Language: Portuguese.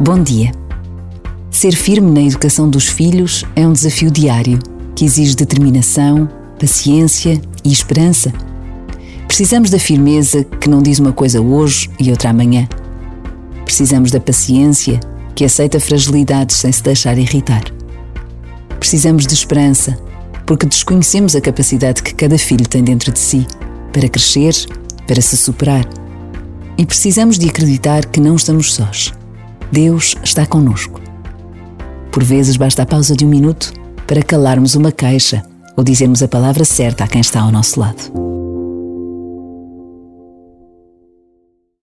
Bom dia. Ser firme na educação dos filhos é um desafio diário que exige determinação, paciência e esperança. Precisamos da firmeza que não diz uma coisa hoje e outra amanhã. Precisamos da paciência que aceita fragilidades sem se deixar irritar. Precisamos de esperança, porque desconhecemos a capacidade que cada filho tem dentro de si para crescer, para se superar. E precisamos de acreditar que não estamos sós. Deus está conosco. Por vezes basta a pausa de um minuto para calarmos uma queixa ou dizermos a palavra certa a quem está ao nosso lado.